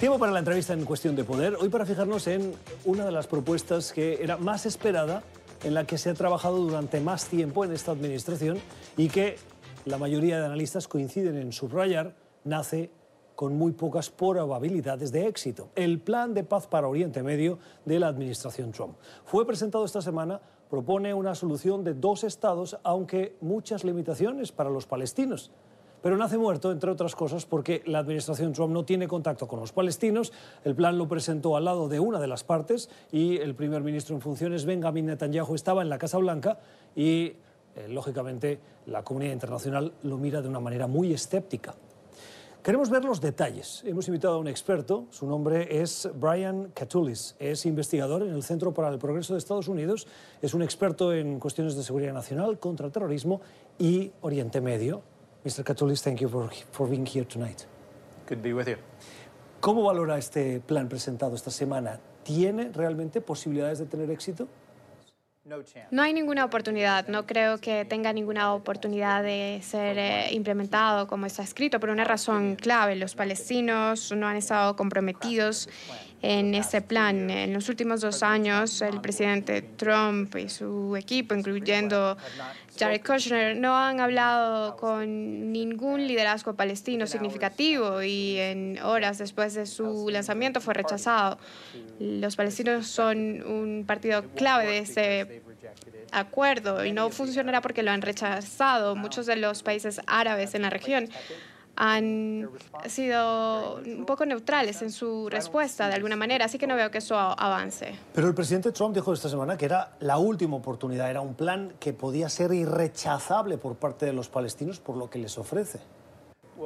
Tiempo para la entrevista en Cuestión de Poder. Hoy para fijarnos en una de las propuestas que era más esperada, en la que se ha trabajado durante más tiempo en esta administración y que la mayoría de analistas coinciden en subrayar, nace con muy pocas probabilidades de éxito. El Plan de Paz para Oriente Medio de la administración Trump. Fue presentado esta semana, propone una solución de dos estados, aunque muchas limitaciones para los palestinos pero nace muerto, entre otras cosas, porque la administración Trump no tiene contacto con los palestinos. El plan lo presentó al lado de una de las partes y el primer ministro en funciones, Benjamin Netanyahu, estaba en la Casa Blanca y, eh, lógicamente, la comunidad internacional lo mira de una manera muy escéptica. Queremos ver los detalles. Hemos invitado a un experto, su nombre es Brian Catulis, es investigador en el Centro para el Progreso de Estados Unidos, es un experto en cuestiones de seguridad nacional, contraterrorismo y Oriente Medio. Mr. Catulis, thank you for, for being here tonight. Good to be with you. ¿Cómo valora este plan presentado esta semana? ¿Tiene realmente posibilidades de tener éxito? No hay ninguna oportunidad, no creo que tenga ninguna oportunidad de ser eh, implementado como está escrito, por una razón clave. Los palestinos no han estado comprometidos en este plan. En los últimos dos años, el presidente Trump y su equipo, incluyendo Jared Kushner, no han hablado con ningún liderazgo palestino significativo y en horas después de su lanzamiento fue rechazado. Los palestinos son un partido clave de este acuerdo y no funcionará porque lo han rechazado muchos de los países árabes en la región han sido un poco neutrales en su respuesta de alguna manera, así que no veo que eso avance. Pero el presidente Trump dijo esta semana que era la última oportunidad, era un plan que podía ser irrechazable por parte de los palestinos por lo que les ofrece.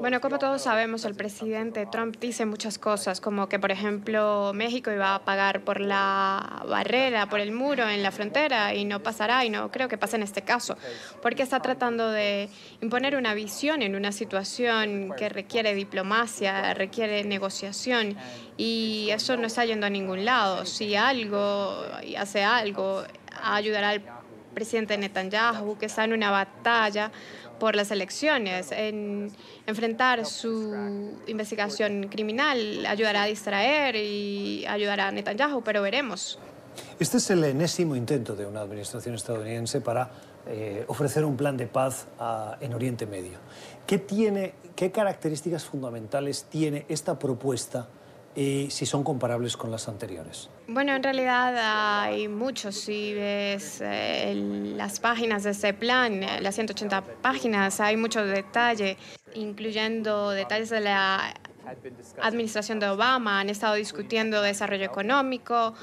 Bueno, como todos sabemos, el presidente Trump dice muchas cosas, como que, por ejemplo, México iba a pagar por la barrera, por el muro en la frontera y no pasará, y no creo que pase en este caso, porque está tratando de imponer una visión en una situación que requiere diplomacia, requiere negociación, y eso no está yendo a ningún lado. Si algo, hace algo, ayudará al presidente Netanyahu, que está en una batalla por las elecciones, en enfrentar su investigación criminal, ayudará a distraer y ayudará a Netanyahu, pero veremos. Este es el enésimo intento de una administración estadounidense para eh, ofrecer un plan de paz en Oriente Medio. ¿Qué, tiene, ¿Qué características fundamentales tiene esta propuesta y si son comparables con las anteriores. Bueno, en realidad hay muchos. Si ves eh, las páginas de ese plan, eh, las 180 páginas, hay mucho detalle, incluyendo detalles de la administración de Obama. Han estado discutiendo desarrollo económico,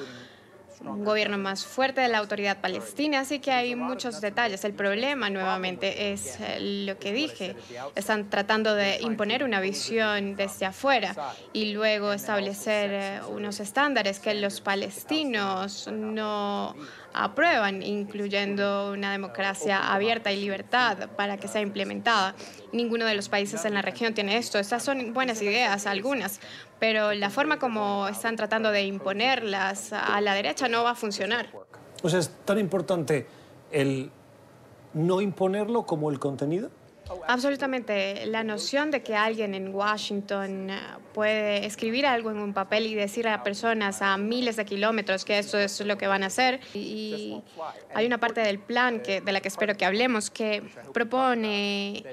un gobierno más fuerte de la autoridad palestina, así que hay muchos detalles. El problema nuevamente es eh, lo que dije. Están tratando de imponer una visión desde afuera y luego establecer eh, unos estándares que los palestinos no aprueban, incluyendo una democracia abierta y libertad para que sea implementada. Ninguno de los países en la región tiene esto. Estas son buenas ideas, algunas, pero la forma como están tratando de imponerlas a la derecha no va a funcionar. O sea, es tan importante el no imponerlo como el contenido. Absolutamente. La noción de que alguien en Washington eh, puede escribir algo en un papel y decir a personas a miles de kilómetros que eso es lo que van a hacer. Y hay una parte del plan que, de la que espero que hablemos que propone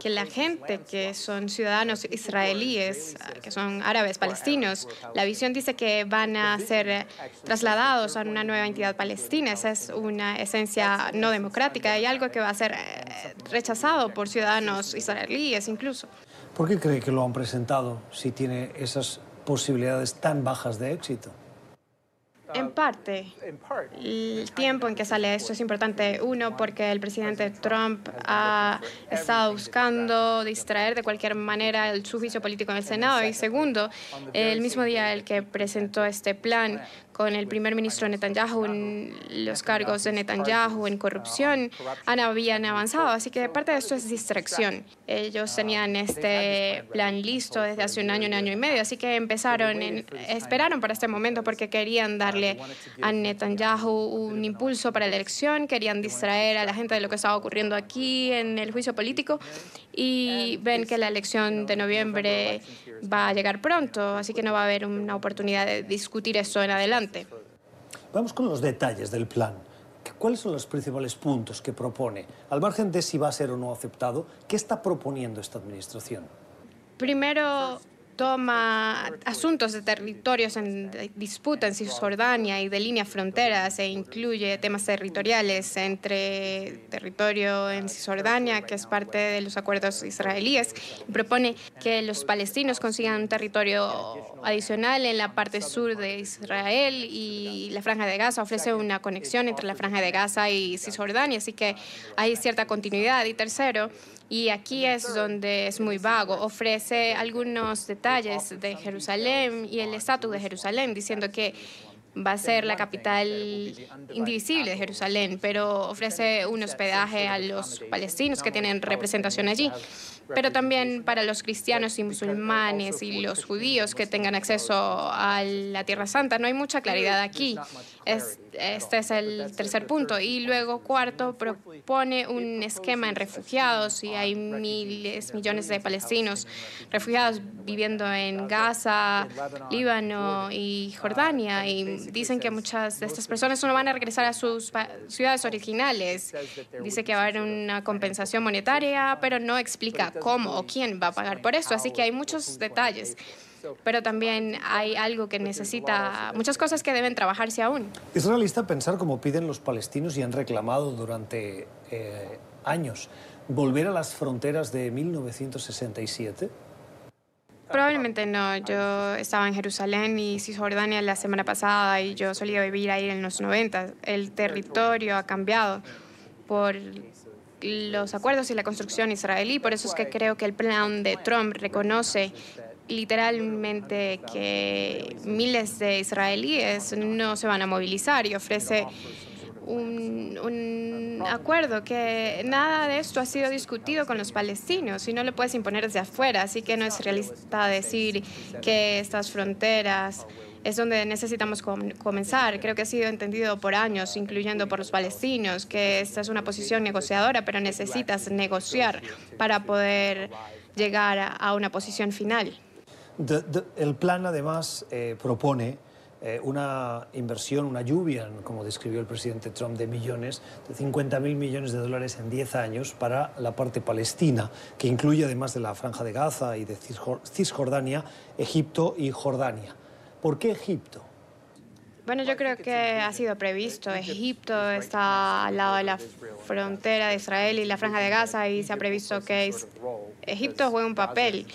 que la gente que son ciudadanos israelíes, que son árabes palestinos, la visión dice que van a ser trasladados a una nueva entidad palestina. Esa es una esencia no democrática y algo que va a ser eh, rechazado por ciudadanos israelíes incluso. ¿Por qué cree que lo han presentado si tiene esas posibilidades tan bajas de éxito? En parte, el tiempo en que sale esto es importante. Uno, porque el presidente Trump ha estado buscando distraer de cualquier manera el, juicio político en el Senado. Y segundo, el mismo día el que presentó este plan, con el primer ministro Netanyahu, los cargos de Netanyahu en corrupción habían avanzado. Así que parte de esto es distracción. Ellos tenían este plan listo desde hace un año, un año y medio. Así que empezaron, esperaron para este momento porque querían darle a Netanyahu un impulso para la elección, querían distraer a la gente de lo que estaba ocurriendo aquí en el juicio político y ven que la elección de noviembre va a llegar pronto, así que no va a haber una oportunidad de discutir eso en adelante. Vamos con los detalles del plan. ¿Cuáles son los principales puntos que propone? Al margen de si va a ser o no aceptado, ¿qué está proponiendo esta administración? Primero, toma asuntos de territorios en disputa en Cisjordania y de líneas fronteras e incluye temas territoriales entre territorio en Cisjordania, que es parte de los acuerdos israelíes, propone que los palestinos consigan un territorio adicional en la parte sur de Israel y la Franja de Gaza ofrece una conexión entre la Franja de Gaza y Cisjordania, así que hay cierta continuidad. Y tercero, y aquí es donde es muy vago. Ofrece algunos detalles de Jerusalén y el estatus de Jerusalén, diciendo que va a ser la capital indivisible de Jerusalén, pero ofrece un hospedaje a los palestinos que tienen representación allí pero también para los cristianos y musulmanes y los judíos que tengan acceso a la Tierra Santa. No hay mucha claridad aquí. este es el tercer punto. Y luego, cuarto, propone un esquema en refugiados y hay miles, millones de palestinos refugiados viviendo en Gaza, Líbano y Jordania. Y dicen que muchas de estas personas no van a regresar a sus ciudades originales. Dice que va a haber una compensación monetaria, pero no explica cómo o quién va a pagar por eso. Así que hay muchos detalles. Pero también hay algo que necesita, muchas cosas que deben trabajarse aún. ¿Es realista pensar como piden los palestinos y han reclamado durante eh, años volver a las fronteras de 1967? Probablemente no. Yo estaba en Jerusalén y Cisjordania la semana pasada y yo solía vivir ahí en los 90. El territorio ha cambiado por los acuerdos y la construcción israelí. Por eso es que creo que el plan de Trump reconoce literalmente que miles de israelíes no se van a movilizar y ofrece un, acuerdo que nada de esto ha sido discutido con los palestinos y no lo puedes imponer desde afuera. Así que no es realista decir que estas fronteras es donde necesitamos comenzar. Creo que ha sido entendido por años, incluyendo por los palestinos, que esta es una posición negociadora, pero necesitas negociar para poder llegar a una posición final. el plan además eh, propone eh, una inversión, una lluvia, como describió el presidente Trump, de millones, de 50 mil millones de dólares en 10 años para la parte palestina, que incluye además de la Franja de Gaza y de Cisjordania, Egipto y Jordania. ¿Por qué Egipto? Bueno, yo creo que ha sido previsto. Egipto está al lado de la frontera de Israel y la franja de Gaza y se ha previsto que Egipto juegue un papel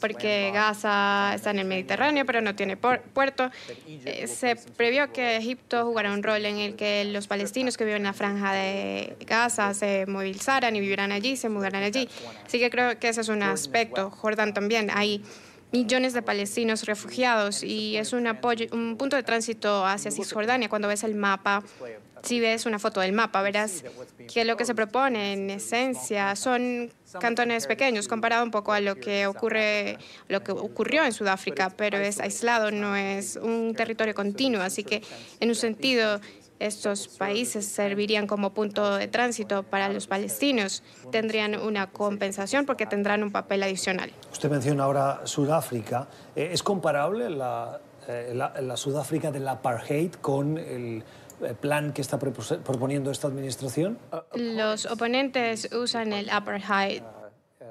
porque Gaza está en el Mediterráneo pero no tiene puerto. Eh, se previó que Egipto jugara un rol en el que los palestinos que viven en la franja de Gaza se movilizaran y vivieran allí, se mudaran allí. Así que creo que ese es un aspecto. Jordán también. Hay millones de palestinos refugiados y es un, apoyo, un punto de tránsito hacia Cisjordania. Cuando ves el mapa, si ves una foto del mapa, verás que lo que se propone en esencia son cantones pequeños comparado un poco a lo que ocurre, lo que ocurrió en Sudáfrica, pero es aislado, no es un territorio continuo, así que en un sentido estos países servirían como punto de tránsito para los palestinos. Tendrían una compensación porque tendrán un papel adicional. Usted menciona ahora Sudáfrica. Eh, ¿Es comparable la, eh, la, Sudáfrica del apartheid con el eh, plan que está proponiendo esta administración? Los oponentes usan el apartheid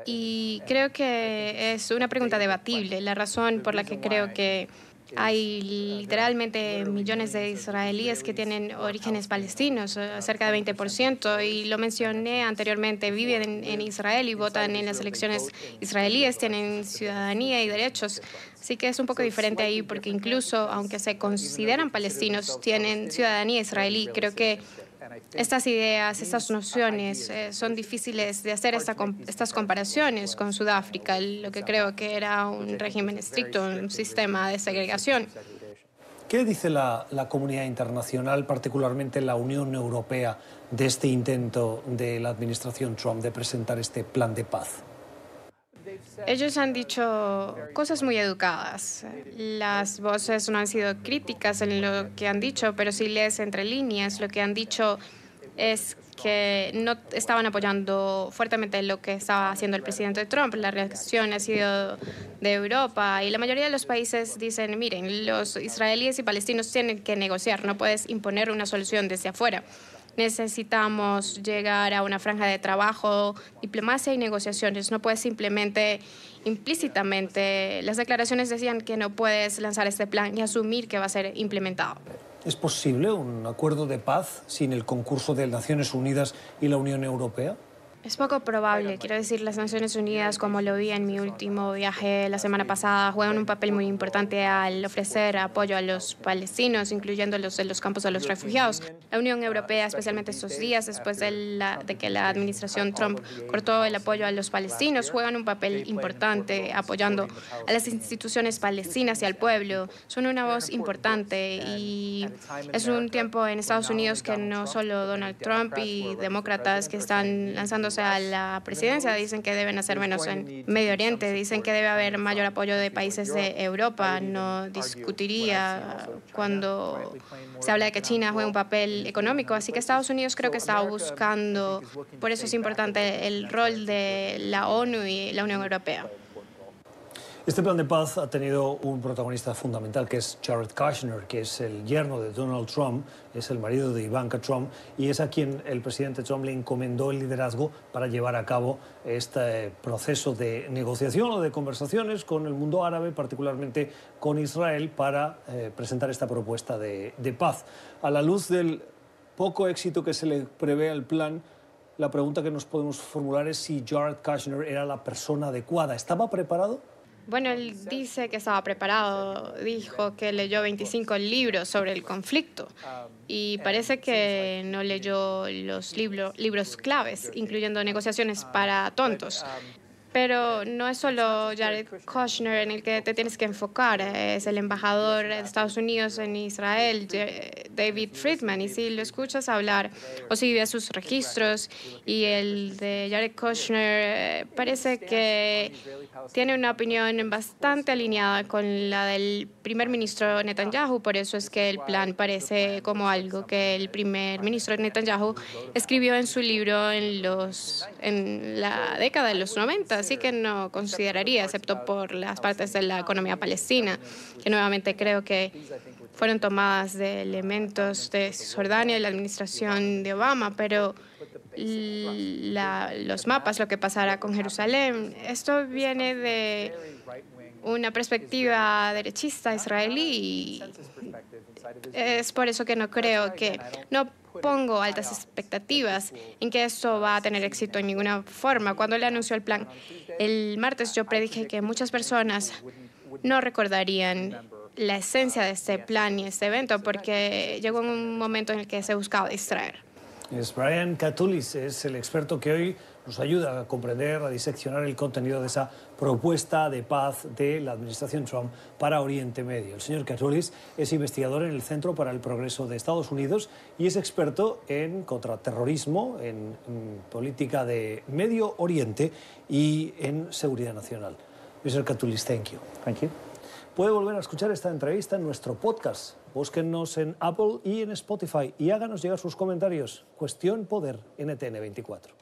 y creo que es una pregunta debatible. La razón por la que creo que hay literalmente millones de israelíes que tienen orígenes palestinos, eh, cerca de 20%, y lo mencioné anteriormente, viven en, Israel y votan en las elecciones israelíes, tienen ciudadanía y derechos. Así que es un poco diferente ahí porque incluso aunque se consideran palestinos, tienen ciudadanía israelí. Creo que estas ideas, estas nociones eh, son difíciles de hacer estas comparaciones con Sudáfrica, lo que creo que era un régimen estricto, un sistema de segregación. ¿Qué dice la, la, comunidad internacional, particularmente la Unión Europea, de este intento de la administración Trump de presentar este plan de paz? Ellos han dicho cosas muy educadas. Las voces no han sido críticas en lo que han dicho, pero si lees entre líneas, lo que han dicho es que no estaban apoyando fuertemente lo que estaba haciendo el presidente Trump. La reacción ha sido de Europa y la mayoría de los países dicen, miren, los israelíes y palestinos tienen que negociar, no puedes imponer una solución desde afuera. Necesitamos llegar a una franja de trabajo, diplomacia y negociaciones. No puedes simplemente, implícitamente, las declaraciones decían que no puedes lanzar este plan y asumir que va a ser implementado. ¿Es posible un acuerdo de paz sin el concurso de Naciones Unidas y la Unión Europea? Es poco probable. Quiero decir, las Naciones Unidas, como lo vi en mi último viaje la semana pasada, juegan un papel muy importante al ofrecer apoyo a los palestinos, incluyendo los de los campos de los refugiados. La Unión Europea, especialmente estos días, después de, la, de que la administración Trump cortó el apoyo a los palestinos, juegan un papel importante apoyando a las instituciones palestinas y al pueblo. Son una voz importante y es un tiempo en Estados Unidos que no solo Donald Trump y demócratas que están lanzándose a la presidencia. Dicen que deben hacer menos en Medio Oriente, dicen que debe haber mayor apoyo de países de Europa. No discutiría cuando se habla de que China juega un papel económico. Así que Estados Unidos creo que está buscando, por eso es importante el rol de la ONU y la Unión Europea. Este plan de paz ha tenido un protagonista fundamental que es Jared Kushner, que es el yerno de Donald Trump, es el marido de Ivanka Trump y es a quien el presidente Trump le encomendó el liderazgo para llevar a cabo este proceso de negociación o de conversaciones con el mundo árabe, particularmente con Israel, para eh, presentar esta propuesta de, de paz. A la luz del poco éxito que se le prevé al plan, la pregunta que nos podemos formular es si Jared Kushner era la persona adecuada. ¿Estaba preparado? Bueno, él dice que estaba preparado, dijo que leyó 25 libros sobre el conflicto y parece que no leyó los libros claves, incluyendo negociaciones para tontos. Pero no es solo Jared Kushner en el que te tienes que enfocar, es el embajador de Estados Unidos en Israel, David Friedman, y si lo escuchas hablar o si ves sus registros y el de Jared Kushner, eh, parece que tiene una opinión bastante alineada con la del primer ministro Netanyahu, por eso es que el plan parece como algo que el primer ministro Netanyahu escribió en su libro en, los, en la década de los 90 así que no consideraría, excepto por las partes de la economía palestina, que nuevamente creo que fueron tomadas de elementos de Cisjordania y la administración de Obama, pero los mapas, lo que pasará con Jerusalén, esto viene de una perspectiva derechista israelí es por eso que no creo que, no pongo altas expectativas en que esto va a tener éxito en ninguna forma. Cuando él anunció el plan el martes, yo predije que muchas personas no recordarían la esencia de este plan y este evento porque llegó un momento en el que se buscaba distraer. Es Brian Catulis, es el experto que hoy nos ayuda a comprender, a diseccionar el contenido de esa propuesta de paz de la administración Trump para Oriente Medio. El señor Catulis es investigador en el Centro para el Progreso de Estados Unidos y es experto en contraterrorismo, en, en política de Medio Oriente y en seguridad nacional. Mr. Catulis, thank you. Thank you. Puede volver a escuchar esta entrevista en nuestro podcast. Búsquennos en Apple y en Spotify y háganos llegar sus comentarios. Cuestión Poder NTN 24.